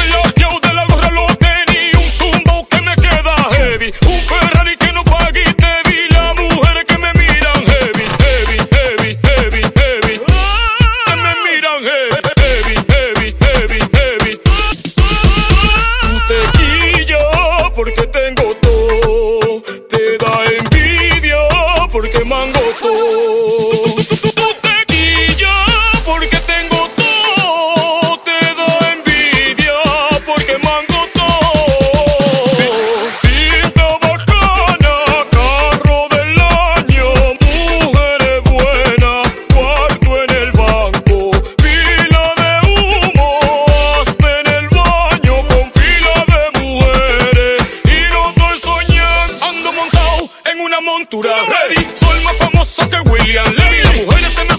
soy yo, de la gorra, los tenis, un tumbo que me queda heavy, un Ferrari que una montura ready. Soy más famoso que William Levy. Las mujeres se me